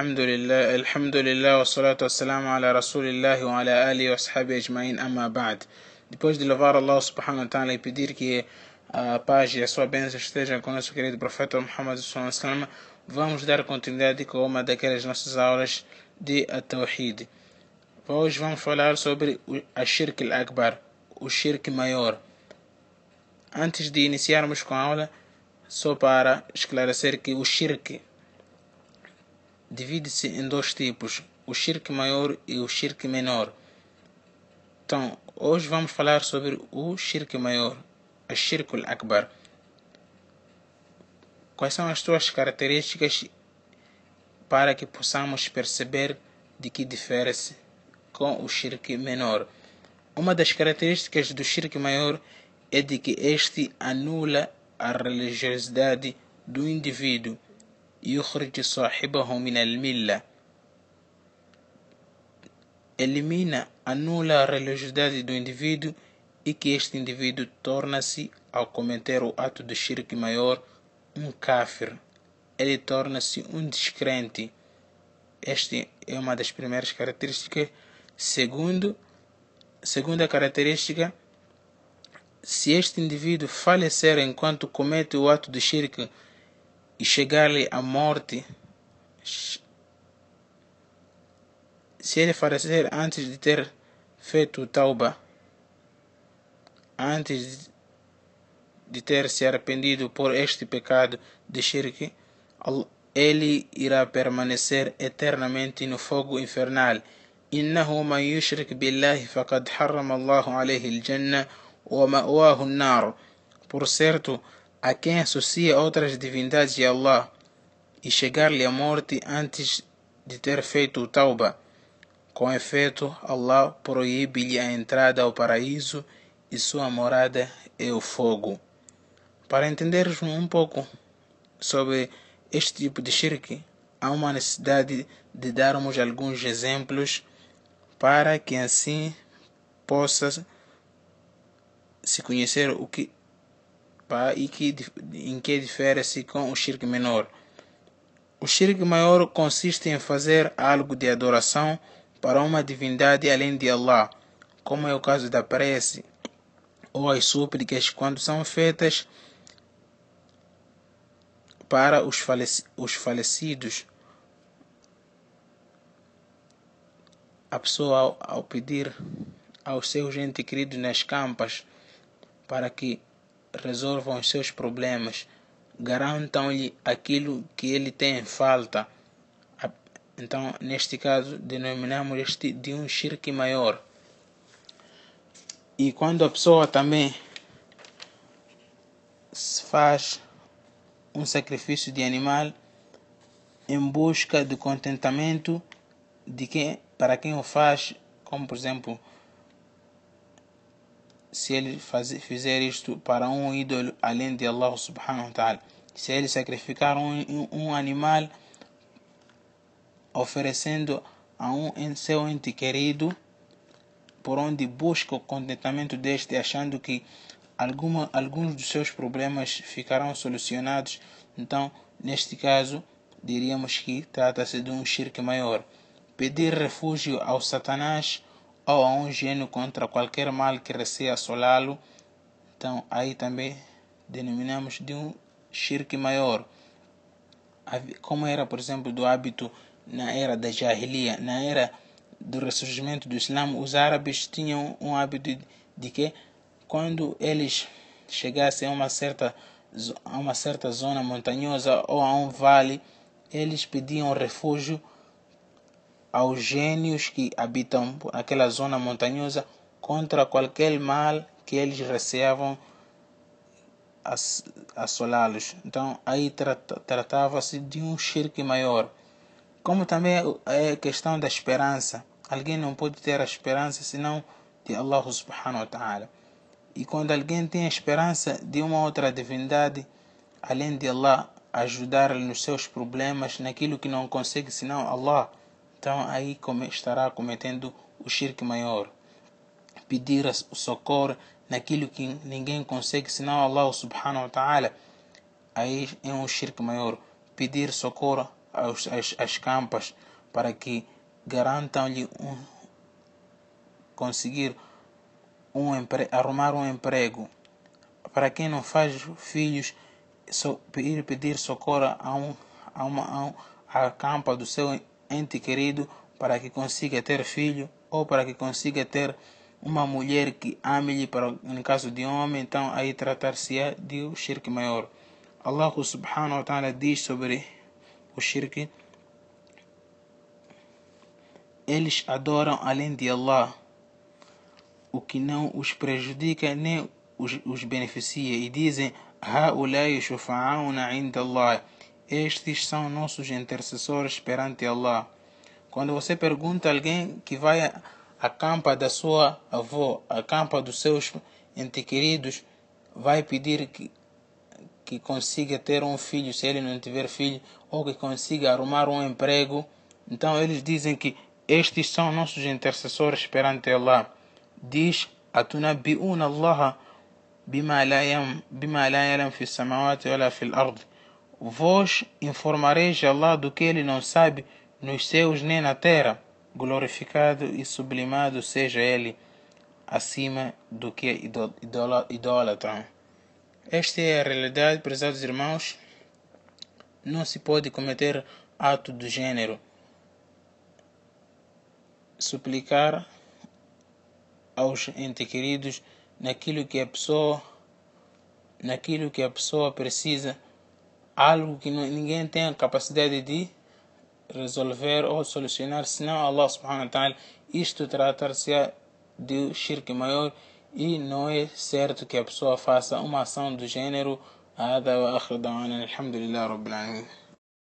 الحمد لله الحمد لله والصلاة والسلام على رسول الله وعلى آله وصحبه أجمعين أما بعد depois de louvar Allah subhanahu wa ta'ala e pedir que a paz e a sua bênção estejam com o nosso querido profeta Muhammad sallallahu vamos dar continuidade com uma daquelas nossas aulas de Tawhid. Hoje vamos falar sobre a Shirk al-Akbar, o Shirk maior. Antes de iniciarmos com a aula, só para esclarecer que o Shirk divide-se em dois tipos, o Shirk maior e o Shirk menor. Então, hoje vamos falar sobre o Shirk maior, a Shirk al-Akbar. Quais são as suas características para que possamos perceber de que difere-se com o Shirk menor? Uma das características do Shirk maior é de que este anula a religiosidade do indivíduo يخرج صاحبه من الملة elimina, anula a religiosidade do indivíduo e que este indivíduo torna-se, ao cometer o ato de shirk maior, um kafir. Ele torna-se um descrente. Esta é uma das primeiras características. Segundo, segunda característica, se este indivíduo falecer enquanto comete o ato de shirk e chegar-lhe a morte, se ele falecer antes de ter feito tauba, antes de ter se arrependido por este pecado de shirk, ele irá permanecer eternamente no fogo infernal. إنه من يشرك بالله فقد حرم الله عليه الجنة ومأواه النار. Por certo, a quem associa outras divindades a Allah e chegar-lhe a morte antes de ter feito o tauba. Com efeito, Allah proíbe-lhe a entrada ao paraíso e sua morada é o fogo. Para entendermos um pouco sobre este tipo de shirk, há uma necessidade de darmos alguns exemplos para que assim possa se conhecer o que e que, em que difere-se com o shirk menor. O shirk maior consiste em fazer algo de adoração para uma divindade além de Allah, como é o caso da prece ou as súplicas quando são feitas para os, faleci os falecidos. A pessoa, ao, ao pedir aos seus entes queridos nas campas para que resolvam os seus problemas, garantam-lhe aquilo que ele tem em falta. Então, neste caso, denominamos este de um shirk maior. E quando a pessoa também faz um sacrifício de animal em busca do contentamento de quem, para quem o faz, como por exemplo, se ele fazer, fizer isto para um ídolo além de Allah subhanahu wa ta'ala. Se ele sacrificar um, um animal oferecendo a um seu ente querido, por onde busca o contentamento deste, achando que alguma, alguns dos seus problemas ficarão solucionados, então, neste caso, diríamos que trata-se de um shirk maior. Pedir refúgio ao Satanás ou a um gênio contra qualquer mal que receia assolá-lo, então aí também denominamos de um shirk maior. Como era, por exemplo, do hábito na era da Jahiliya, na era do ressurgimento do Islã, os árabes tinham um hábito de, que quando eles chegassem a uma certa a uma certa zona montanhosa ou a um vale, eles pediam refúgio aos gênios que habitam aquela zona montanhosa contra qualquer mal que eles receavam assolá-los. Então aí tratava-se de um shirk maior. Como também é questão da esperança. Alguém não pode ter a esperança senão de Allah subhanahu wa ta'ala. E quando alguém tem a esperança de uma outra divindade, além de Allah ajudar-lhe nos seus problemas, naquilo que não consegue senão Allah, então aí estará cometendo o shirk maior. Pedir o socorro naquilo que ninguém consegue senão Allah subhanahu wa ta'ala. Aí é um shirk maior. Pedir socorro as, as, as campas para que garantam-lhe um, conseguir um empre, arrumar um emprego. Para quem não faz filhos, so, ir pedir socorro a, um, a, uma, a, um, a campa do seu ente querido para que consiga ter filho ou para que consiga ter uma mulher que ame-lhe para no caso de homem, então aí tratar-se-á de um shirk maior. Allah subhanahu wa ta'ala diz sobre o shirk eles adoram além de Allah, o que não os prejudica nem os, os beneficia, e dizem: Ha'ulai shufa'auna inda Allah estes são nossos intercessores perante Allah quando você pergunta a alguém que vai à campa da sua avó, à campa dos seus entes queridos, vai pedir que, que consiga ter um filho, se ele não tiver filho, ou que consiga arrumar um emprego. Então eles dizem que estes são nossos intercessores perante Allah. Diz: Atunabi'una Allah bima la yalam fi samawati wala fil ard. Vós informareis Allah do que ele não sabe nos céus nem na terra, glorificado e sublimado seja Ele acima do que idolatram. Esta é a realidade, prezados irmãos. Não se pode cometer ato do gênero. Suplicar aos entes queridos naquilo que a pessoa naquilo que a pessoa precisa, algo que ninguém tem a capacidade de resolver ou solucionar, senão Allah subhanahu wa ta'ala, isto tratar-se de shirk maior e não é certo que a pessoa faça uma ação do gênero هذا وآخر دعوانا الحمد لله رب العالمين